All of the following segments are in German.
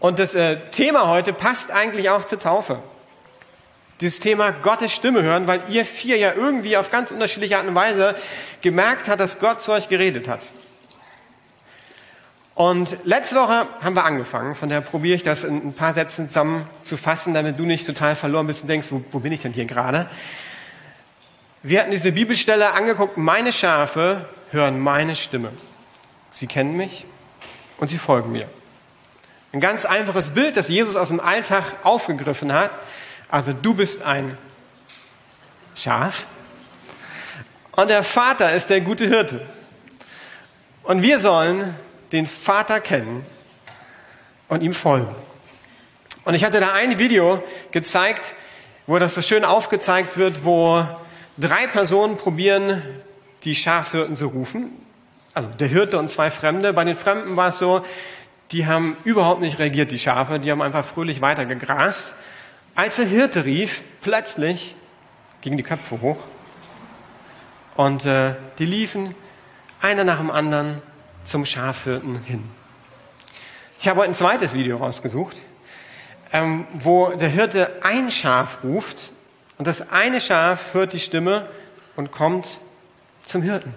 Und das äh, Thema heute passt eigentlich auch zur Taufe. Dieses Thema Gottes Stimme hören, weil ihr vier ja irgendwie auf ganz unterschiedliche Art und Weise gemerkt habt, dass Gott zu euch geredet hat. Und letzte Woche haben wir angefangen, von daher probiere ich das in ein paar Sätzen zusammenzufassen, damit du nicht total verloren bist und denkst, wo, wo bin ich denn hier gerade? Wir hatten diese Bibelstelle angeguckt, meine Schafe hören meine Stimme. Sie kennen mich und sie folgen mir. Ein ganz einfaches Bild, das Jesus aus dem Alltag aufgegriffen hat. Also du bist ein Schaf und der Vater ist der gute Hirte. Und wir sollen den Vater kennen und ihm folgen. Und ich hatte da ein Video gezeigt, wo das so schön aufgezeigt wird, wo drei Personen probieren, die Schafhirten zu rufen. Also der Hirte und zwei Fremde. Bei den Fremden war es so, die haben überhaupt nicht reagiert, die Schafe, die haben einfach fröhlich weitergegrast. Als der Hirte rief, plötzlich gingen die Köpfe hoch und äh, die liefen einer nach dem anderen zum Schafhirten hin. Ich habe heute ein zweites Video rausgesucht, ähm, wo der Hirte ein Schaf ruft und das eine Schaf hört die Stimme und kommt zum Hirten.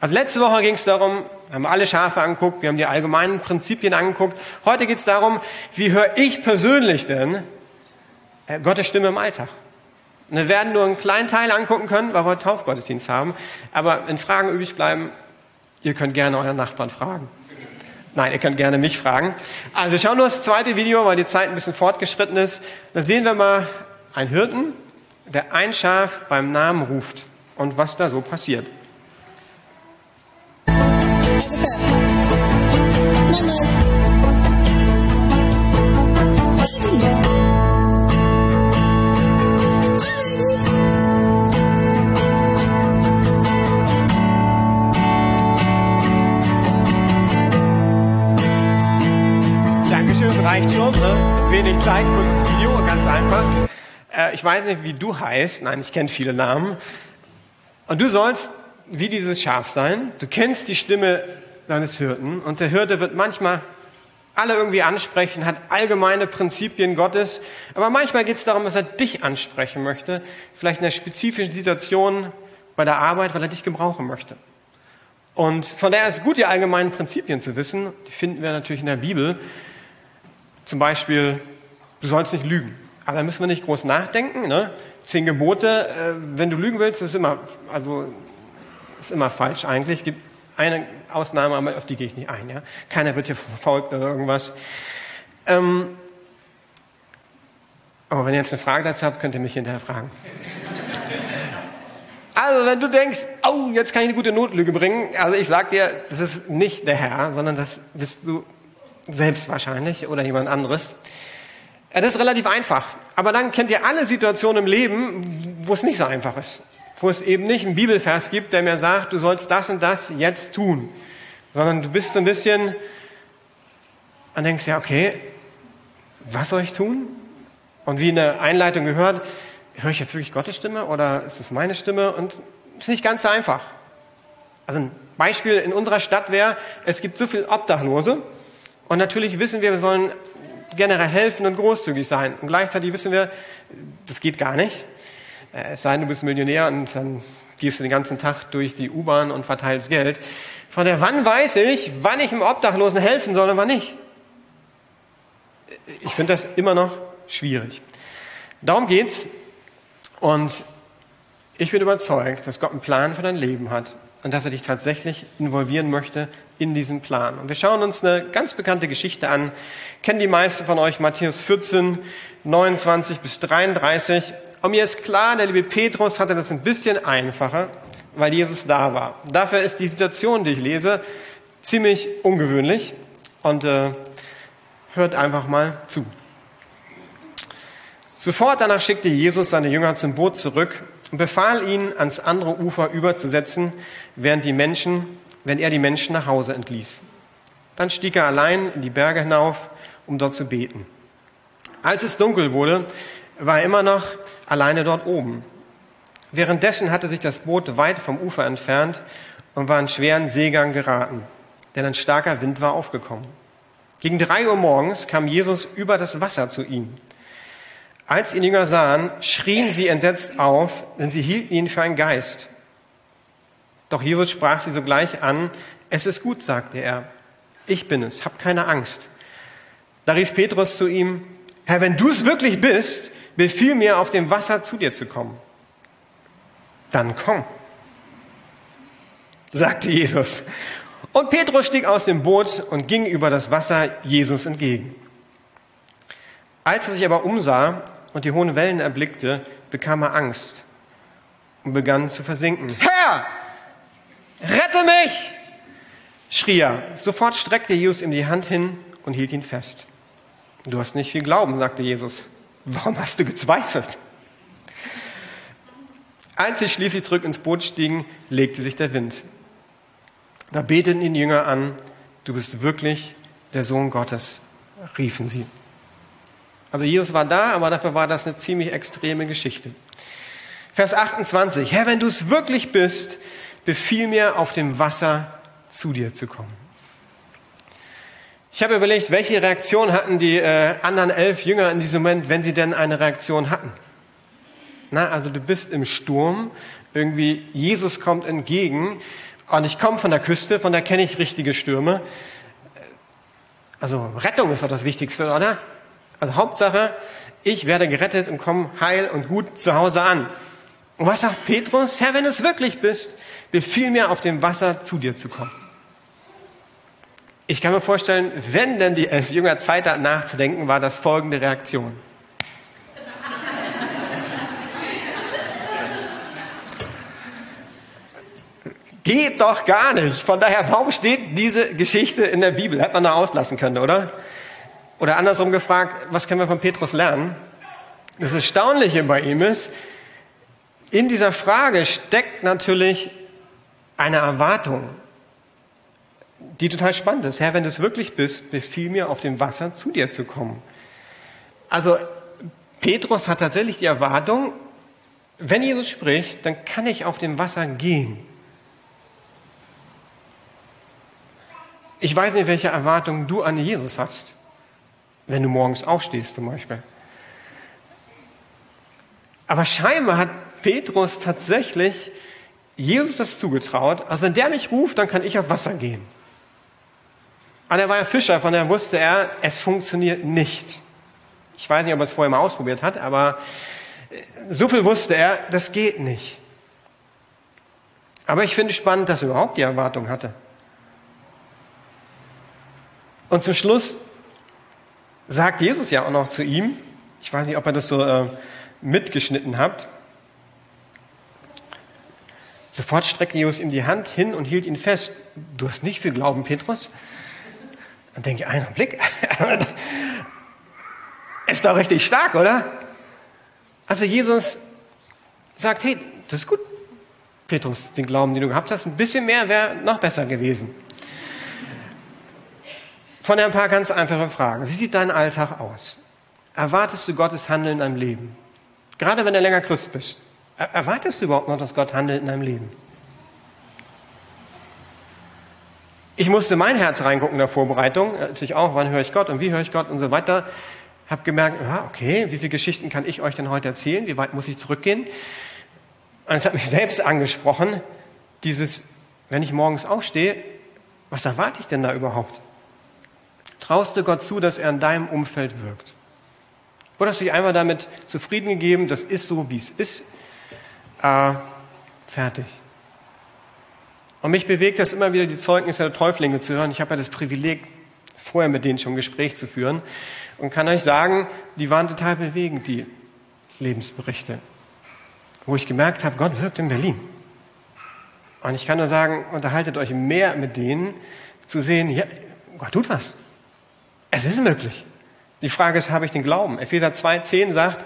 Also letzte Woche ging es darum, haben alle Schafe angeguckt, wir haben die allgemeinen Prinzipien angeguckt. Heute geht es darum, wie höre ich persönlich denn äh, Gottes Stimme im Alltag? Und wir werden nur einen kleinen Teil angucken können, weil wir heute Taufgottesdienst haben. Aber wenn Fragen übrig bleiben, ihr könnt gerne euren Nachbarn fragen. Nein, ihr könnt gerne mich fragen. Also wir schauen nur das zweite Video, weil die Zeit ein bisschen fortgeschritten ist. Da sehen wir mal einen Hirten, der ein Schaf beim Namen ruft und was da so passiert. Zeit, kurzes Video, ganz einfach. Äh, ich weiß nicht, wie du heißt. Nein, ich kenne viele Namen. Und du sollst wie dieses Schaf sein. Du kennst die Stimme deines Hirten. Und der Hirte wird manchmal alle irgendwie ansprechen, hat allgemeine Prinzipien Gottes. Aber manchmal geht es darum, dass er dich ansprechen möchte. Vielleicht in einer spezifischen Situation bei der Arbeit, weil er dich gebrauchen möchte. Und von daher ist es gut, die allgemeinen Prinzipien zu wissen. Die finden wir natürlich in der Bibel. Zum Beispiel, du sollst nicht lügen. Aber da müssen wir nicht groß nachdenken. Ne? Zehn Gebote, äh, wenn du lügen willst, ist immer, also, ist immer falsch eigentlich. Es gibt eine Ausnahme, aber auf die gehe ich nicht ein. Ja? Keiner wird hier verfolgt oder irgendwas. Ähm, aber wenn ihr jetzt eine Frage dazu habt, könnt ihr mich hinterher fragen. Also, wenn du denkst, oh, jetzt kann ich eine gute Notlüge bringen, also ich sag dir, das ist nicht der Herr, sondern das bist du selbst wahrscheinlich oder jemand anderes. Ja, das ist relativ einfach. Aber dann kennt ihr alle Situationen im Leben, wo es nicht so einfach ist. Wo es eben nicht einen Bibelvers gibt, der mir sagt, du sollst das und das jetzt tun. Sondern du bist ein bisschen und denkst, ja, okay, was soll ich tun? Und wie in der Einleitung gehört, höre ich jetzt wirklich Gottes Stimme oder ist es meine Stimme? Und es ist nicht ganz so einfach. Also ein Beispiel in unserer Stadt wäre, es gibt so viele Obdachlose und natürlich wissen wir, wir sollen generell helfen und großzügig sein. Und gleichzeitig wissen wir, das geht gar nicht. Äh, es sei denn, du bist Millionär und dann gehst du den ganzen Tag durch die U-Bahn und verteilst Geld. Von der, wann weiß ich, wann ich dem Obdachlosen helfen soll und wann nicht? Ich finde das immer noch schwierig. Darum geht's. Und ich bin überzeugt, dass Gott einen Plan für dein Leben hat und dass er dich tatsächlich involvieren möchte in diesen Plan. Und wir schauen uns eine ganz bekannte Geschichte an. Kennen die meisten von euch Matthäus 14, 29 bis 33. Und mir ist klar, der liebe Petrus hatte das ein bisschen einfacher, weil Jesus da war. Dafür ist die Situation, die ich lese, ziemlich ungewöhnlich. Und äh, hört einfach mal zu. Sofort danach schickte Jesus seine Jünger zum Boot zurück und befahl ihnen, ans andere Ufer überzusetzen, während die Menschen, während er die Menschen nach Hause entließ. Dann stieg er allein in die Berge hinauf, um dort zu beten. Als es dunkel wurde, war er immer noch alleine dort oben. Währenddessen hatte sich das Boot weit vom Ufer entfernt und war in schweren Seegang geraten, denn ein starker Wind war aufgekommen. Gegen drei Uhr morgens kam Jesus über das Wasser zu ihnen. Als ihn Jünger sahen, schrien sie entsetzt auf, denn sie hielten ihn für einen Geist. Doch Jesus sprach sie sogleich an. Es ist gut, sagte er. Ich bin es, hab keine Angst. Da rief Petrus zu ihm, Herr, wenn du es wirklich bist, befiehl mir, auf dem Wasser zu dir zu kommen. Dann komm, sagte Jesus. Und Petrus stieg aus dem Boot und ging über das Wasser Jesus entgegen. Als er sich aber umsah und die hohen Wellen erblickte, bekam er Angst und begann zu versinken. Herr, rette mich! schrie er. Sofort streckte Jesus ihm die Hand hin und hielt ihn fest. Du hast nicht viel Glauben, sagte Jesus. Warum hast du gezweifelt? Als sie schließlich zurück ins Boot stiegen, legte sich der Wind. Da beteten ihn Jünger an, du bist wirklich der Sohn Gottes, riefen sie. Also Jesus war da, aber dafür war das eine ziemlich extreme Geschichte. Vers 28. Herr, wenn du es wirklich bist, befiehl mir, auf dem Wasser zu dir zu kommen. Ich habe überlegt, welche Reaktion hatten die äh, anderen elf Jünger in diesem Moment, wenn sie denn eine Reaktion hatten. Na, also du bist im Sturm, irgendwie Jesus kommt entgegen und ich komme von der Küste, von der kenne ich richtige Stürme. Also Rettung ist doch das Wichtigste, oder? Also Hauptsache, ich werde gerettet und komme heil und gut zu Hause an. Und was sagt Petrus? Herr, wenn du es wirklich bist, befiehl mir auf dem Wasser zu dir zu kommen. Ich kann mir vorstellen, wenn denn die elf Jünger Zeit hatten nachzudenken, war das folgende Reaktion. Geht doch gar nicht. Von daher, warum steht diese Geschichte in der Bibel? Hätte man da auslassen können, oder? Oder andersrum gefragt, was können wir von Petrus lernen? Das Erstaunliche bei ihm ist, in dieser Frage steckt natürlich eine Erwartung, die total spannend ist. Herr, wenn du es wirklich bist, befiehl mir, auf dem Wasser zu dir zu kommen. Also Petrus hat tatsächlich die Erwartung, wenn Jesus spricht, dann kann ich auf dem Wasser gehen. Ich weiß nicht, welche Erwartungen du an Jesus hast, wenn du morgens aufstehst zum Beispiel. Aber scheinbar hat Petrus tatsächlich Jesus das zugetraut. Also wenn der mich ruft, dann kann ich auf Wasser gehen. Und er war ja Fischer, von daher wusste er, es funktioniert nicht. Ich weiß nicht, ob er es vorher mal ausprobiert hat, aber so viel wusste er, das geht nicht. Aber ich finde spannend, dass er überhaupt die Erwartung hatte. Und zum Schluss sagt Jesus ja auch noch zu ihm, ich weiß nicht, ob ihr das so äh, mitgeschnitten habt, sofort streckte Jesus ihm die Hand hin und hielt ihn fest. Du hast nicht viel Glauben, Petrus? Dann denke ich, einen Blick, ist doch richtig stark, oder? Also Jesus sagt, hey, das ist gut, Petrus, den Glauben, den du gehabt hast, ein bisschen mehr wäre noch besser gewesen. Von ein paar ganz einfache Fragen. Wie sieht dein Alltag aus? Erwartest du Gottes Handeln in deinem Leben? Gerade wenn du länger Christ bist. Erwartest du überhaupt noch, dass Gott handelt in deinem Leben? Ich musste mein Herz reingucken in der Vorbereitung, natürlich auch, wann höre ich Gott und wie höre ich Gott und so weiter. Hab gemerkt, ja, okay, wie viele Geschichten kann ich euch denn heute erzählen? Wie weit muss ich zurückgehen? Und es hat mich selbst angesprochen, dieses, wenn ich morgens aufstehe, was erwarte ich denn da überhaupt? Traust du Gott zu, dass er in deinem Umfeld wirkt? Oder hast du dich einfach damit zufrieden gegeben, das ist so, wie es ist? Äh, fertig. Und mich bewegt das immer wieder, die Zeugnisse der Täuflinge zu hören. Ich habe ja das Privileg, vorher mit denen schon ein Gespräch zu führen und kann euch sagen, die waren total bewegend, die Lebensberichte, wo ich gemerkt habe, Gott wirkt in Berlin. Und ich kann nur sagen, unterhaltet euch mehr mit denen, zu sehen, ja, Gott tut was. Es ist möglich. Die Frage ist, habe ich den Glauben? Epheser 2,10 sagt,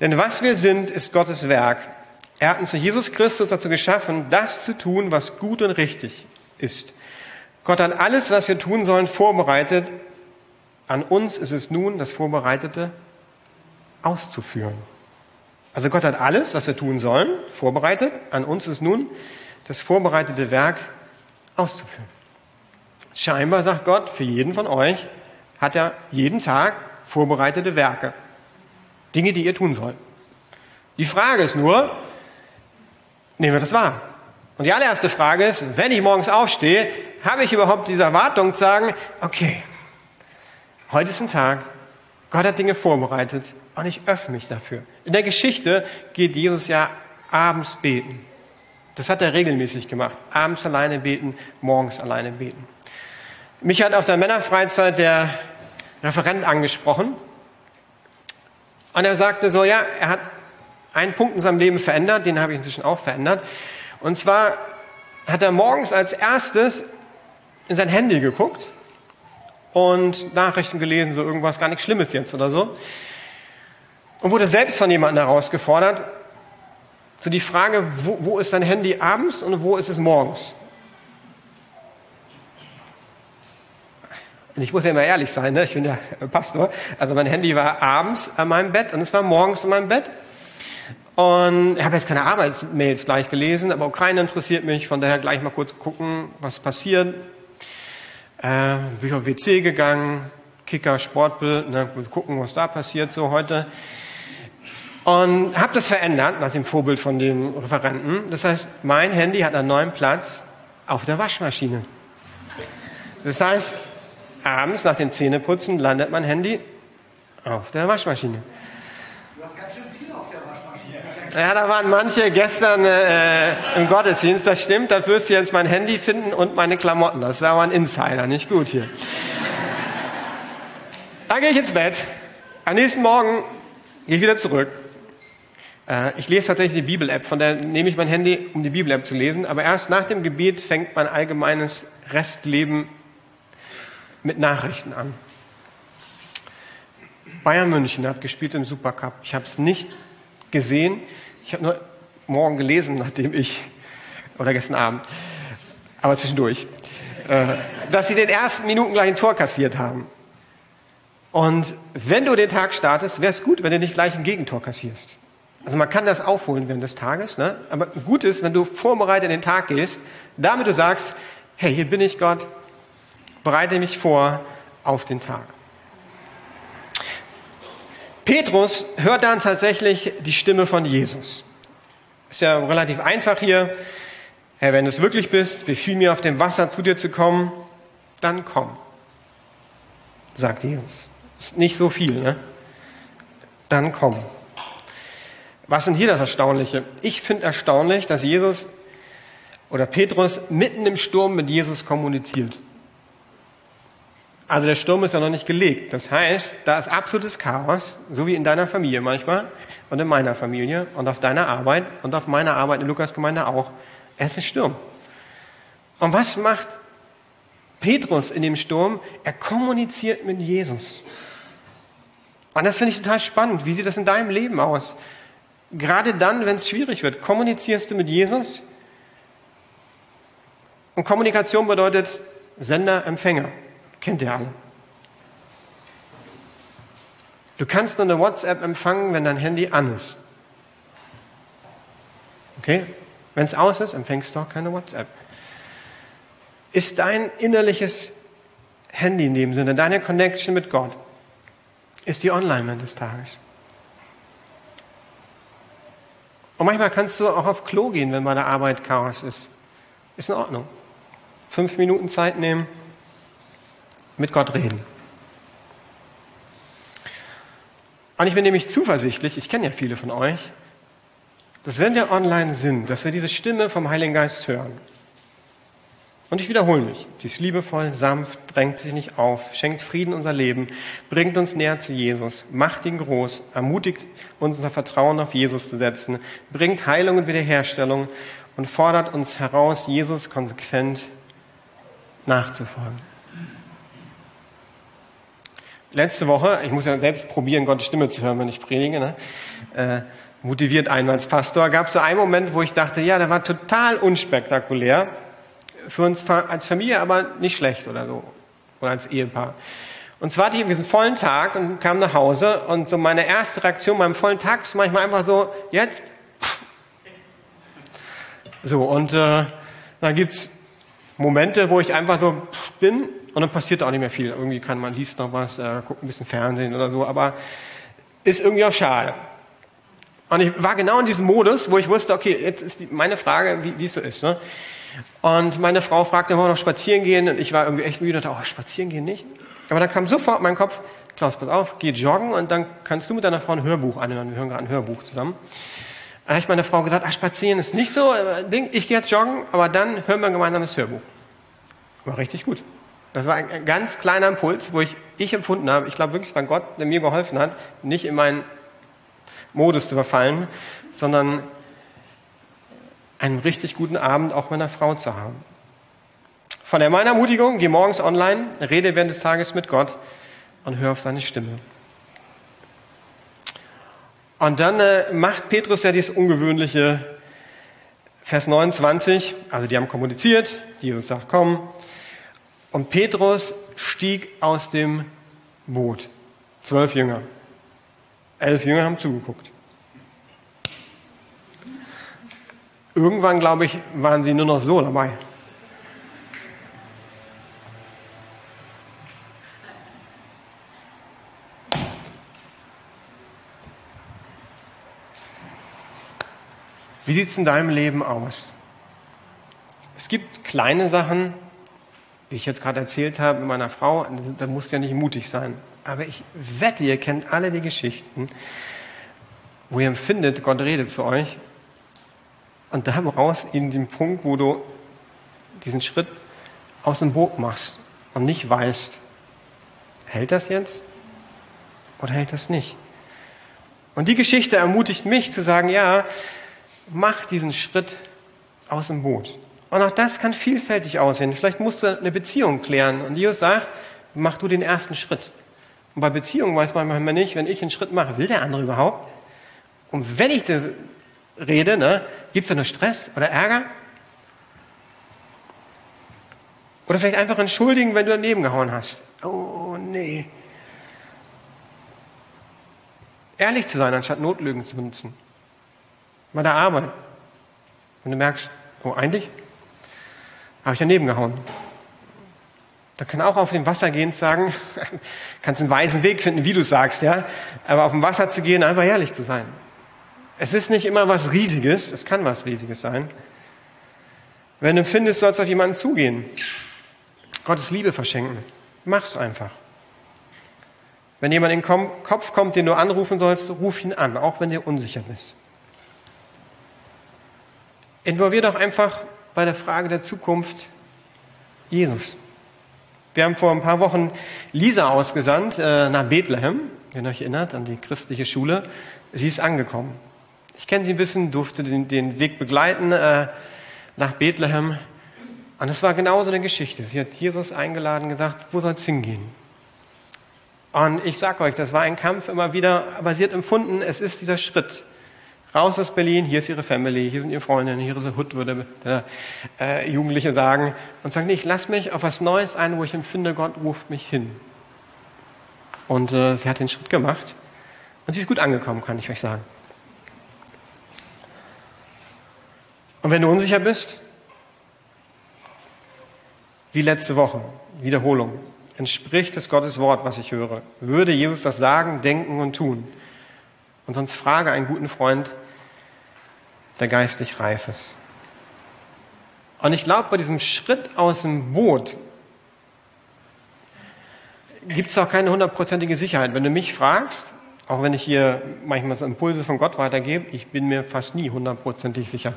denn was wir sind, ist Gottes Werk. Er hat uns zu Jesus Christus dazu geschaffen, das zu tun, was gut und richtig ist. Gott hat alles, was wir tun sollen, vorbereitet. An uns ist es nun, das Vorbereitete auszuführen. Also Gott hat alles, was wir tun sollen, vorbereitet. An uns ist nun, das vorbereitete Werk auszuführen. Scheinbar sagt Gott für jeden von euch, hat er jeden Tag vorbereitete Werke. Dinge, die ihr tun sollt. Die Frage ist nur, nehmen wir das wahr? Und die allererste Frage ist, wenn ich morgens aufstehe, habe ich überhaupt diese Erwartung zu sagen, okay, heute ist ein Tag, Gott hat Dinge vorbereitet und ich öffne mich dafür. In der Geschichte geht Jesus ja abends beten. Das hat er regelmäßig gemacht. Abends alleine beten, morgens alleine beten. Mich hat auf der Männerfreizeit der Referent angesprochen. Und er sagte so, ja, er hat einen Punkt in seinem Leben verändert, den habe ich inzwischen auch verändert. Und zwar hat er morgens als erstes in sein Handy geguckt und Nachrichten gelesen, so irgendwas gar nichts Schlimmes jetzt oder so. Und wurde selbst von jemandem herausgefordert, so die Frage, wo, wo ist dein Handy abends und wo ist es morgens? Und ich muss ja immer ehrlich sein, ne? ich bin ja Pastor. Also mein Handy war abends an meinem Bett und es war morgens an meinem Bett. Und ich habe jetzt keine Arbeitsmails gleich gelesen, aber Ukraine interessiert mich, von daher gleich mal kurz gucken, was passiert. Äh, bin ich auf WC gegangen, Kicker, Sportbild, ne, gucken, was da passiert so heute. Und habe das verändert nach dem Vorbild von dem Referenten. Das heißt, mein Handy hat einen neuen Platz auf der Waschmaschine. Das heißt, abends nach dem Zähneputzen landet mein Handy auf der Waschmaschine. Ja, da waren manche gestern äh, im Gottesdienst, das stimmt, da wirst du jetzt mein Handy finden und meine Klamotten. Das war ein Insider, nicht gut hier. Dann gehe ich ins Bett. Am nächsten Morgen gehe ich wieder zurück. Äh, ich lese tatsächlich die Bibel-App, von der nehme ich mein Handy, um die Bibel-App zu lesen. Aber erst nach dem Gebet fängt mein allgemeines Restleben mit Nachrichten an. Bayern München hat gespielt im Supercup. Ich habe es nicht gesehen. Ich habe nur morgen gelesen, nachdem ich, oder gestern Abend, aber zwischendurch, äh, dass sie den ersten Minuten gleich ein Tor kassiert haben. Und wenn du den Tag startest, wäre es gut, wenn du nicht gleich ein Gegentor kassierst. Also man kann das aufholen während des Tages, ne? aber gut ist, wenn du vorbereitet in den Tag gehst, damit du sagst, hey, hier bin ich Gott, bereite mich vor auf den Tag. Petrus hört dann tatsächlich die Stimme von Jesus. Ist ja relativ einfach hier. Herr, wenn du es wirklich bist, befiehl mir auf dem Wasser zu dir zu kommen, dann komm, sagt Jesus. Ist nicht so viel, ne? Dann komm. Was sind hier das Erstaunliche? Ich finde erstaunlich, dass Jesus oder Petrus mitten im Sturm mit Jesus kommuniziert. Also der Sturm ist ja noch nicht gelegt. Das heißt, da ist absolutes Chaos, so wie in deiner Familie manchmal und in meiner Familie und auf deiner Arbeit und auf meiner Arbeit in Lukas Gemeinde auch. Es ist Sturm. Und was macht Petrus in dem Sturm? Er kommuniziert mit Jesus. Und das finde ich total spannend. Wie sieht das in deinem Leben aus? Gerade dann, wenn es schwierig wird, kommunizierst du mit Jesus? Und Kommunikation bedeutet Sender, Empfänger. Kennt ihr alle. Du kannst nur eine WhatsApp empfangen, wenn dein Handy an ist. Okay? Wenn es aus ist, empfängst du auch keine WhatsApp. Ist dein innerliches Handy in dem Sinne, deine Connection mit Gott, ist die online des Tages? Und manchmal kannst du auch auf Klo gehen, wenn bei der Arbeit Chaos ist. Ist in Ordnung. Fünf Minuten Zeit nehmen, mit Gott reden. Und ich bin nämlich zuversichtlich, ich kenne ja viele von euch, dass wenn wir online sind, dass wir diese Stimme vom Heiligen Geist hören. Und ich wiederhole mich, die ist liebevoll, sanft, drängt sich nicht auf, schenkt Frieden unser Leben, bringt uns näher zu Jesus, macht ihn groß, ermutigt uns unser Vertrauen auf Jesus zu setzen, bringt Heilung und Wiederherstellung und fordert uns heraus, Jesus konsequent nachzufolgen letzte Woche, ich muss ja selbst probieren, Gottes Stimme zu hören, wenn ich predige, ne? äh, motiviert einen als Pastor, gab es so einen Moment, wo ich dachte, ja, der war total unspektakulär, für uns als Familie aber nicht schlecht oder so, oder als Ehepaar. Und zwar hatte ich einen vollen Tag und kam nach Hause und so meine erste Reaktion beim vollen Tag ist manchmal einfach so, jetzt. So, und äh, dann gibt's Momente, wo ich einfach so bin und dann passiert auch nicht mehr viel. Irgendwie kann man liest noch was, äh, guckt ein bisschen Fernsehen oder so, aber ist irgendwie auch schade. Und ich war genau in diesem Modus, wo ich wusste, okay, jetzt ist die, meine Frage, wie, es so ist. Ne? Und meine Frau fragte, wollen wir noch spazieren gehen? Und ich war irgendwie echt müde und dachte, oh, spazieren gehen nicht. Aber dann kam sofort mein Kopf, Klaus, pass auf, geh joggen und dann kannst du mit deiner Frau ein Hörbuch anhören. Wir hören gerade ein Hörbuch zusammen. Da habe ich meiner Frau gesagt, ach, spazieren ist nicht so, Ding, ich gehe jetzt joggen, aber dann hören wir gemeinsam das Hörbuch. War richtig gut. Das war ein ganz kleiner Impuls, wo ich, ich empfunden habe, ich glaube wirklich, es war Gott, der mir geholfen hat, nicht in meinen Modus zu verfallen, sondern einen richtig guten Abend auch meiner Frau zu haben. Von der meiner Ermutigung, geh morgens online, rede während des Tages mit Gott und hör auf seine Stimme. Und dann äh, macht Petrus ja dieses ungewöhnliche Vers 29, also die haben kommuniziert, Jesus sagt, komm. Und Petrus stieg aus dem Boot. Zwölf Jünger. Elf Jünger haben zugeguckt. Irgendwann, glaube ich, waren sie nur noch so dabei. Wie sieht es in deinem Leben aus? Es gibt kleine Sachen, wie ich jetzt gerade erzählt habe mit meiner Frau, da musst du ja nicht mutig sein. Aber ich wette, ihr kennt alle die Geschichten, wo ihr empfindet, Gott redet zu euch. Und da raus in den Punkt, wo du diesen Schritt aus dem Boot machst und nicht weißt, hält das jetzt oder hält das nicht? Und die Geschichte ermutigt mich zu sagen, ja, mach diesen Schritt aus dem Boot. Und auch das kann vielfältig aussehen. Vielleicht musst du eine Beziehung klären. Und Jesus sagt, mach du den ersten Schritt. Und bei Beziehungen weiß man manchmal nicht, wenn ich einen Schritt mache, will der andere überhaupt? Und wenn ich rede, ne, gibt es da nur Stress oder Ärger? Oder vielleicht einfach entschuldigen, wenn du daneben gehauen hast. Oh, nee. Ehrlich zu sein, anstatt Notlügen zu benutzen. Bei der Arbeit. Wenn du merkst, oh, eigentlich habe ich daneben gehauen. Da kann auch auf dem Wasser gehen sagen, kannst einen weisen Weg finden, wie du sagst, ja. Aber auf dem Wasser zu gehen, einfach ehrlich zu sein. Es ist nicht immer was Riesiges, es kann was Riesiges sein. Wenn du empfindest, sollst du auf jemanden zugehen. Gottes Liebe verschenken. Mach's einfach. Wenn jemand in den Kopf kommt, den du anrufen sollst, ruf ihn an, auch wenn du unsicher bist. Involvier doch einfach bei der Frage der Zukunft Jesus. Wir haben vor ein paar Wochen Lisa ausgesandt äh, nach Bethlehem, wenn ihr euch erinnert, an die christliche Schule. Sie ist angekommen. Ich kenne sie ein bisschen, durfte den, den Weg begleiten äh, nach Bethlehem. Und es war genauso eine Geschichte. Sie hat Jesus eingeladen, gesagt, wo soll es hingehen? Und ich sage euch, das war ein Kampf immer wieder, aber sie hat empfunden, es ist dieser Schritt. Raus aus Berlin, hier ist ihre Family, hier sind ihre Freunde, hier ist der Hut, würde der äh, Jugendliche sagen. Und sagt, nee, ich lass mich auf was Neues ein, wo ich empfinde, Gott ruft mich hin. Und äh, sie hat den Schritt gemacht. Und sie ist gut angekommen, kann ich euch sagen. Und wenn du unsicher bist, wie letzte Woche, Wiederholung, entspricht es Gottes Wort, was ich höre? Würde Jesus das sagen, denken und tun? Und sonst frage einen guten Freund, der geistlich reif ist. Und ich glaube, bei diesem Schritt aus dem Boot gibt es auch keine hundertprozentige Sicherheit. Wenn du mich fragst, auch wenn ich hier manchmal so Impulse von Gott weitergebe, ich bin mir fast nie hundertprozentig sicher.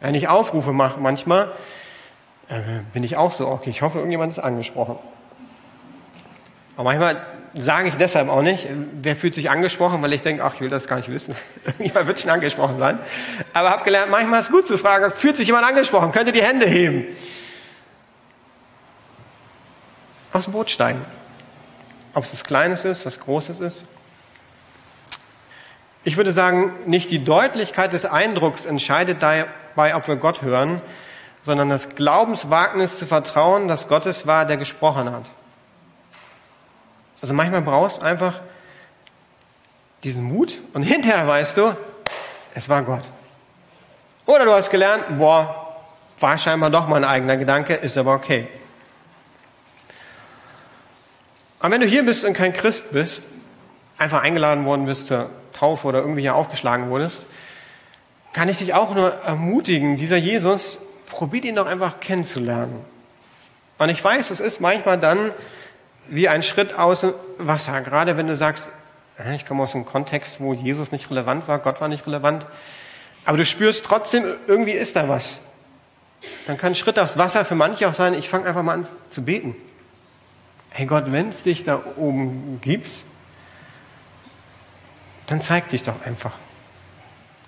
Wenn ich Aufrufe mache manchmal, äh, bin ich auch so, okay, ich hoffe, irgendjemand ist angesprochen. Aber manchmal sage ich deshalb auch nicht, wer fühlt sich angesprochen, weil ich denke, ach, ich will das gar nicht wissen. Irgendjemand wird schon angesprochen sein. Aber habe gelernt, manchmal ist es gut zu fragen, fühlt sich jemand angesprochen, könnte die Hände heben. Aus dem Boot steigen. Ob es was Kleines ist, was Großes ist. Ich würde sagen, nicht die Deutlichkeit des Eindrucks entscheidet dabei, ob wir Gott hören, sondern das Glaubenswagnis zu vertrauen, dass Gott es war, der gesprochen hat. Also manchmal brauchst du einfach diesen Mut und hinterher weißt du, es war Gott. Oder du hast gelernt, boah, War scheinbar doch mein eigener Gedanke, ist aber okay. Aber wenn du hier bist und kein Christ bist, einfach eingeladen worden bist zur Taufe oder irgendwie hier aufgeschlagen wurdest, kann ich dich auch nur ermutigen, dieser Jesus, probiert ihn doch einfach kennenzulernen. Und ich weiß, es ist manchmal dann wie ein Schritt aus dem Wasser, gerade wenn du sagst, ich komme aus einem Kontext, wo Jesus nicht relevant war, Gott war nicht relevant, aber du spürst trotzdem, irgendwie ist da was. Dann kann ein Schritt aufs Wasser für manche auch sein, ich fange einfach mal an zu beten. Hey Gott, wenn es dich da oben gibt, dann zeig dich doch einfach.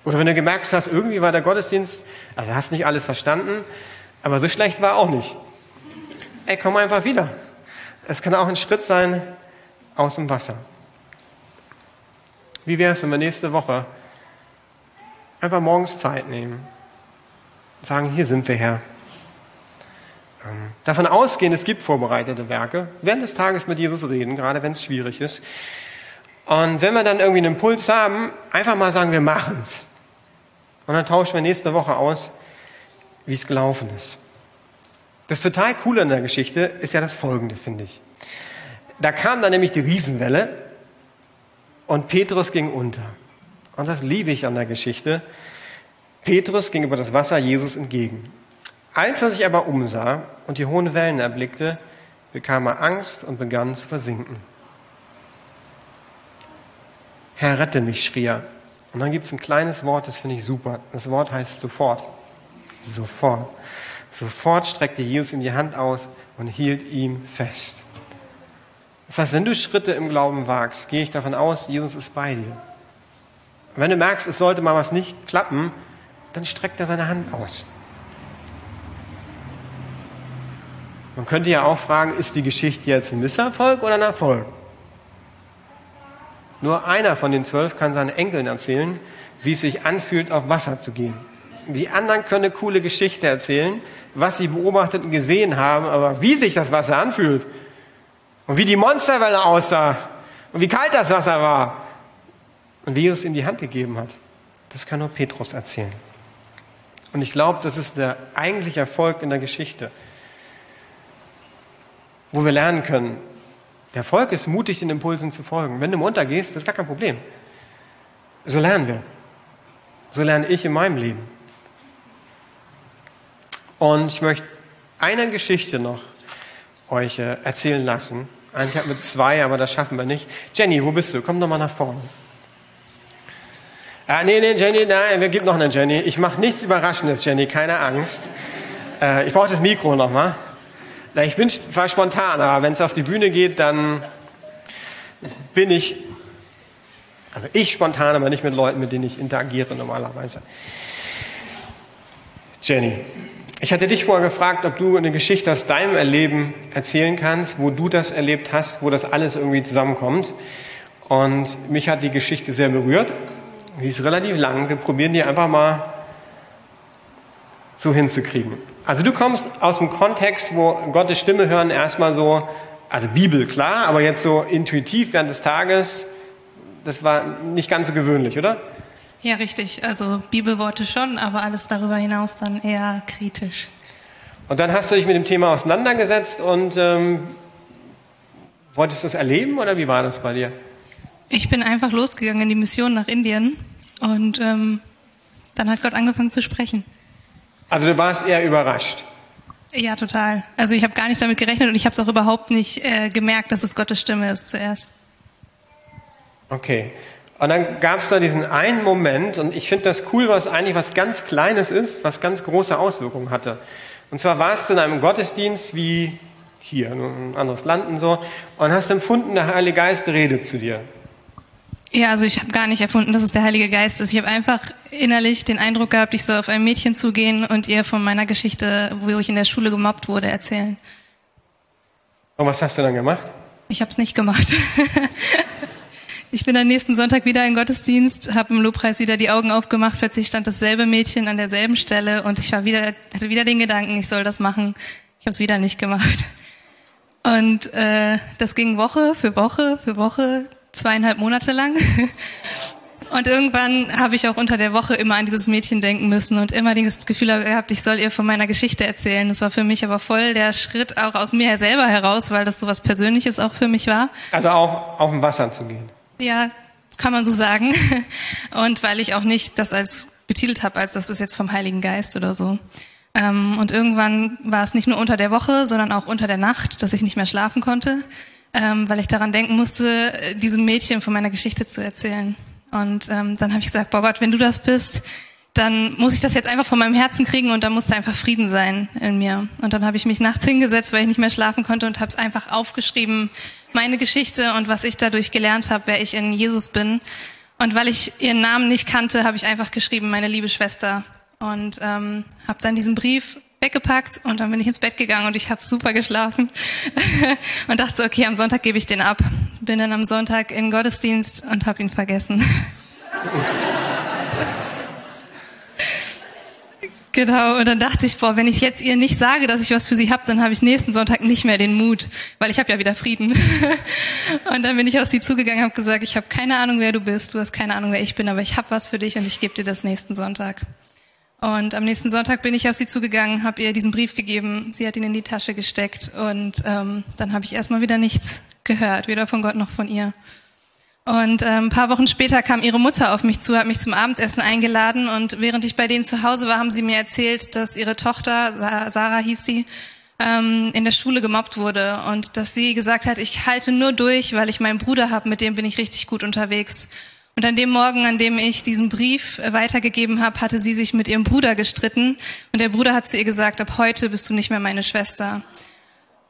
Oder wenn du gemerkt hast, irgendwie war der Gottesdienst, also hast nicht alles verstanden, aber so schlecht war auch nicht. Ey, komm einfach wieder. Es kann auch ein Schritt sein aus dem Wasser. Wie wäre es, wenn wir nächste Woche einfach morgens Zeit nehmen und sagen, hier sind wir Herr. Ähm, davon ausgehen, es gibt vorbereitete Werke. Während des Tages mit Jesus reden, gerade wenn es schwierig ist. Und wenn wir dann irgendwie einen Impuls haben, einfach mal sagen, wir machen's. Und dann tauschen wir nächste Woche aus, wie es gelaufen ist. Das total Coole in der Geschichte ist ja das Folgende, finde ich. Da kam dann nämlich die Riesenwelle und Petrus ging unter. Und das liebe ich an der Geschichte. Petrus ging über das Wasser Jesus entgegen. Als er sich aber umsah und die hohen Wellen erblickte, bekam er Angst und begann zu versinken. Herr, rette mich, schrie er. Und dann gibt es ein kleines Wort, das finde ich super. Das Wort heißt sofort. Sofort. Sofort streckte Jesus ihm die Hand aus und hielt ihm fest. Das heißt, wenn du Schritte im Glauben wagst, gehe ich davon aus, Jesus ist bei dir. Und wenn du merkst, es sollte mal was nicht klappen, dann streckt er seine Hand aus. Man könnte ja auch fragen, ist die Geschichte jetzt ein Misserfolg oder ein Erfolg? Nur einer von den zwölf kann seinen Enkeln erzählen, wie es sich anfühlt, auf Wasser zu gehen. Die anderen können eine coole Geschichte erzählen, was sie beobachtet und gesehen haben, aber wie sich das Wasser anfühlt und wie die Monsterwelle aussah und wie kalt das Wasser war und wie Jesus ihm die Hand gegeben hat, das kann nur Petrus erzählen. Und ich glaube, das ist der eigentliche Erfolg in der Geschichte, wo wir lernen können, der Erfolg ist mutig, den Impulsen zu folgen. Wenn du runtergehst, das ist gar kein Problem. So lernen wir. So lerne ich in meinem Leben. Und ich möchte eine Geschichte noch euch äh, erzählen lassen. Eigentlich hatten wir zwei, aber das schaffen wir nicht. Jenny, wo bist du? Komm doch mal nach vorne. Ah, nee, nee, Jenny, nein, wir gibt noch eine Jenny. Ich mache nichts Überraschendes, Jenny, keine Angst. Äh, ich brauche das Mikro nochmal. Ich bin zwar spontan, aber wenn es auf die Bühne geht, dann bin ich, also ich spontan, aber nicht mit Leuten, mit denen ich interagiere normalerweise. Jenny, ich hatte dich vorher gefragt, ob du eine Geschichte aus deinem Erleben erzählen kannst, wo du das erlebt hast, wo das alles irgendwie zusammenkommt. Und mich hat die Geschichte sehr berührt. Sie ist relativ lang. Wir probieren die einfach mal so hinzukriegen. Also du kommst aus dem Kontext, wo Gottes Stimme hören erstmal so, also Bibel klar, aber jetzt so intuitiv während des Tages, das war nicht ganz so gewöhnlich, oder? Ja, richtig. Also Bibelworte schon, aber alles darüber hinaus dann eher kritisch. Und dann hast du dich mit dem Thema auseinandergesetzt und ähm, wolltest du das erleben oder wie war das bei dir? Ich bin einfach losgegangen in die Mission nach Indien und ähm, dann hat Gott angefangen zu sprechen. Also du warst eher überrascht. Ja, total. Also ich habe gar nicht damit gerechnet und ich habe es auch überhaupt nicht äh, gemerkt, dass es Gottes Stimme ist zuerst. Okay. Und dann gab es da diesen einen Moment, und ich finde das cool, was eigentlich was ganz Kleines ist, was ganz große Auswirkungen hatte. Und zwar warst du in einem Gottesdienst wie hier, ein anderes Land und so, und hast empfunden, der Heilige Geist redet zu dir. Ja, also ich habe gar nicht erfunden, dass es der Heilige Geist ist. Ich habe einfach innerlich den Eindruck gehabt, ich soll auf ein Mädchen zugehen und ihr von meiner Geschichte, wo ich in der Schule gemobbt wurde, erzählen. Und was hast du dann gemacht? Ich habe es nicht gemacht. ich bin am nächsten Sonntag wieder im Gottesdienst, habe im Lobpreis wieder die Augen aufgemacht, plötzlich stand dasselbe Mädchen an derselben Stelle und ich war wieder, hatte wieder den Gedanken, ich soll das machen. Ich habe es wieder nicht gemacht. Und äh, das ging Woche für Woche für Woche, zweieinhalb Monate lang. Und irgendwann habe ich auch unter der Woche immer an dieses Mädchen denken müssen und immer das Gefühl gehabt, ich soll ihr von meiner Geschichte erzählen. Das war für mich aber voll der Schritt auch aus mir selber heraus, weil das so was Persönliches auch für mich war. Also auch auf dem Wasser zu gehen. Ja, kann man so sagen. Und weil ich auch nicht das als betitelt habe, als das ist jetzt vom Heiligen Geist oder so. Ähm, und irgendwann war es nicht nur unter der Woche, sondern auch unter der Nacht, dass ich nicht mehr schlafen konnte, ähm, weil ich daran denken musste, diesem Mädchen von meiner Geschichte zu erzählen. Und ähm, dann habe ich gesagt, boah Gott, wenn du das bist, dann muss ich das jetzt einfach von meinem Herzen kriegen und da muss da einfach Frieden sein in mir. Und dann habe ich mich nachts hingesetzt, weil ich nicht mehr schlafen konnte und habe es einfach aufgeschrieben, meine Geschichte und was ich dadurch gelernt habe, wer ich in Jesus bin. Und weil ich ihren Namen nicht kannte, habe ich einfach geschrieben, meine liebe Schwester. Und ähm, habe dann diesen Brief weggepackt und dann bin ich ins Bett gegangen und ich habe super geschlafen und dachte so, okay, am Sonntag gebe ich den ab. Bin dann am Sonntag in Gottesdienst und habe ihn vergessen. Genau, und dann dachte ich, boah, wenn ich jetzt ihr nicht sage, dass ich was für sie habe, dann habe ich nächsten Sonntag nicht mehr den Mut, weil ich habe ja wieder Frieden. und dann bin ich auf sie zugegangen, habe gesagt, ich habe keine Ahnung, wer du bist, du hast keine Ahnung, wer ich bin, aber ich habe was für dich und ich gebe dir das nächsten Sonntag. Und am nächsten Sonntag bin ich auf sie zugegangen, habe ihr diesen Brief gegeben, sie hat ihn in die Tasche gesteckt und ähm, dann habe ich erstmal wieder nichts gehört, weder von Gott noch von ihr. Und ähm, ein paar Wochen später kam ihre Mutter auf mich zu, hat mich zum Abendessen eingeladen und während ich bei denen zu Hause war, haben sie mir erzählt, dass ihre Tochter, Sarah hieß sie, ähm, in der Schule gemobbt wurde und dass sie gesagt hat, ich halte nur durch, weil ich meinen Bruder habe, mit dem bin ich richtig gut unterwegs. Und an dem Morgen, an dem ich diesen Brief weitergegeben habe, hatte sie sich mit ihrem Bruder gestritten und der Bruder hat zu ihr gesagt, ab heute bist du nicht mehr meine Schwester.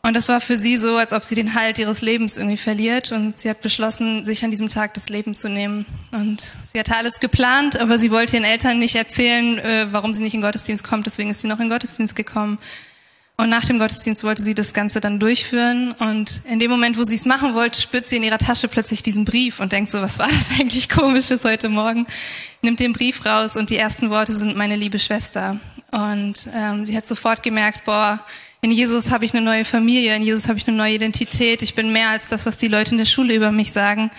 Und das war für sie so, als ob sie den Halt ihres Lebens irgendwie verliert. Und sie hat beschlossen, sich an diesem Tag das Leben zu nehmen. Und sie hatte alles geplant, aber sie wollte ihren Eltern nicht erzählen, äh, warum sie nicht in Gottesdienst kommt. Deswegen ist sie noch in Gottesdienst gekommen. Und nach dem Gottesdienst wollte sie das Ganze dann durchführen. Und in dem Moment, wo sie es machen wollte, spürt sie in ihrer Tasche plötzlich diesen Brief und denkt so, was war das eigentlich komisches heute Morgen? Nimmt den Brief raus und die ersten Worte sind meine liebe Schwester. Und ähm, sie hat sofort gemerkt, boah, in Jesus habe ich eine neue Familie, in Jesus habe ich eine neue Identität. Ich bin mehr als das, was die Leute in der Schule über mich sagen.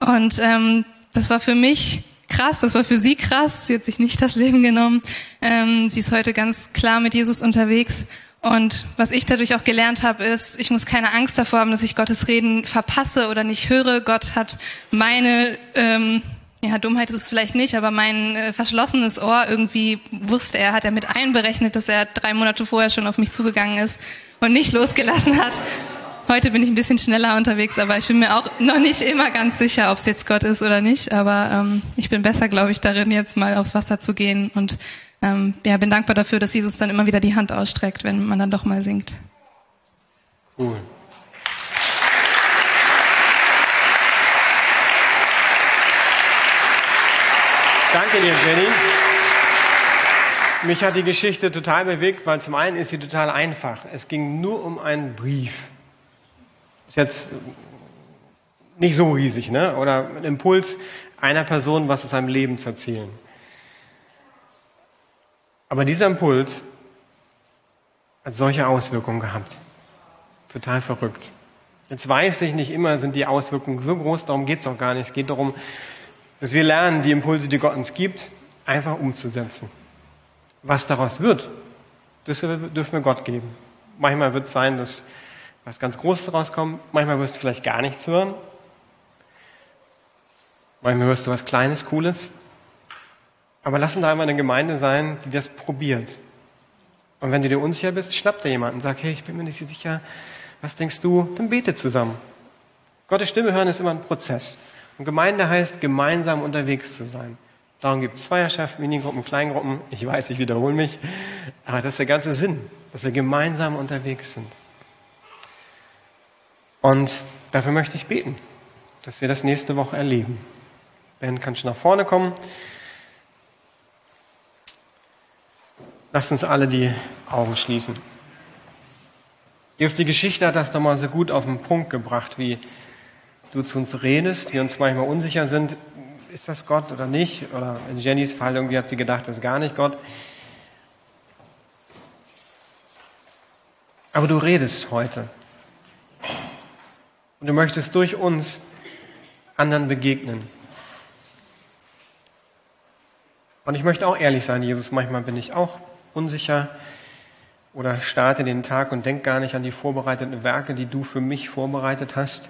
Und ähm, das war für mich krass, das war für sie krass. Sie hat sich nicht das Leben genommen. Ähm, sie ist heute ganz klar mit Jesus unterwegs. Und was ich dadurch auch gelernt habe, ist, ich muss keine Angst davor haben, dass ich Gottes Reden verpasse oder nicht höre. Gott hat meine ähm, ja, Dummheit ist es vielleicht nicht, aber mein äh, verschlossenes Ohr irgendwie wusste er, hat er mit einberechnet, dass er drei Monate vorher schon auf mich zugegangen ist und nicht losgelassen hat. Heute bin ich ein bisschen schneller unterwegs, aber ich bin mir auch noch nicht immer ganz sicher, ob es jetzt Gott ist oder nicht. Aber ähm, ich bin besser, glaube ich, darin, jetzt mal aufs Wasser zu gehen und ähm, ja, bin dankbar dafür, dass Jesus dann immer wieder die Hand ausstreckt, wenn man dann doch mal singt. Cool. Danke dir, Jenny. Mich hat die Geschichte total bewegt, weil zum einen ist sie total einfach. Es ging nur um einen Brief. Ist jetzt nicht so riesig, ne? Oder ein Impuls einer Person, was aus seinem Leben zu erzählen. Aber dieser Impuls hat solche Auswirkungen gehabt. Total verrückt. Jetzt weiß ich nicht immer, sind die Auswirkungen so groß, darum geht es auch gar nicht. Es geht darum, dass wir lernen, die Impulse, die Gott uns gibt, einfach umzusetzen. Was daraus wird, das dürfen wir Gott geben. Manchmal wird es sein, dass was ganz Großes rauskommt. Manchmal wirst du vielleicht gar nichts hören. Manchmal wirst du was Kleines, Cooles. Aber lass uns da einmal eine Gemeinde sein, die das probiert. Und wenn du dir unsicher bist, schnapp dir jemanden und sag, hey, ich bin mir nicht sicher, was denkst du? Dann bete zusammen. Gottes Stimme hören ist immer ein Prozess. Und Gemeinde heißt, gemeinsam unterwegs zu sein. Darum gibt es Feierschaft, Minigruppen, Kleingruppen. Ich weiß, ich wiederhole mich. Aber das ist der ganze Sinn, dass wir gemeinsam unterwegs sind. Und dafür möchte ich beten, dass wir das nächste Woche erleben. Ben kann schon nach vorne kommen. Lasst uns alle die Augen schließen. Just die Geschichte hat das nochmal so gut auf den Punkt gebracht, wie du zu uns redest, wir uns manchmal unsicher sind, ist das Gott oder nicht? Oder in Jennys Fall irgendwie hat sie gedacht, das ist gar nicht Gott. Aber du redest heute. Und du möchtest durch uns anderen begegnen. Und ich möchte auch ehrlich sein, Jesus, manchmal bin ich auch unsicher oder starte den Tag und denke gar nicht an die vorbereiteten Werke, die du für mich vorbereitet hast.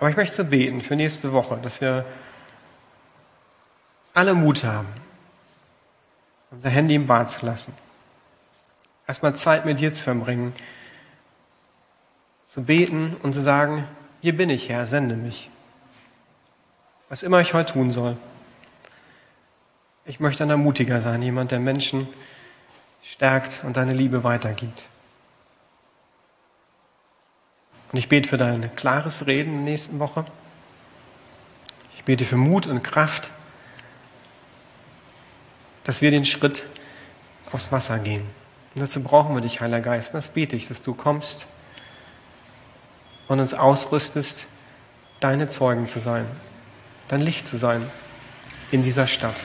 Aber ich möchte so beten für nächste Woche, dass wir alle Mut haben, unser Handy im Bad zu lassen. Erstmal Zeit mit dir zu verbringen, zu beten und zu sagen, hier bin ich, Herr, sende mich. Was immer ich heute tun soll. Ich möchte ein Ermutiger sein, jemand, der Menschen stärkt und deine Liebe weitergibt. Und ich bete für dein klares Reden in der nächsten Woche. Ich bete für Mut und Kraft, dass wir den Schritt aufs Wasser gehen. Und dazu brauchen wir dich, Heiliger Geist. das bete ich, dass du kommst und uns ausrüstest, deine Zeugen zu sein, dein Licht zu sein in dieser Stadt.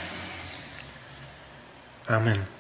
Amen.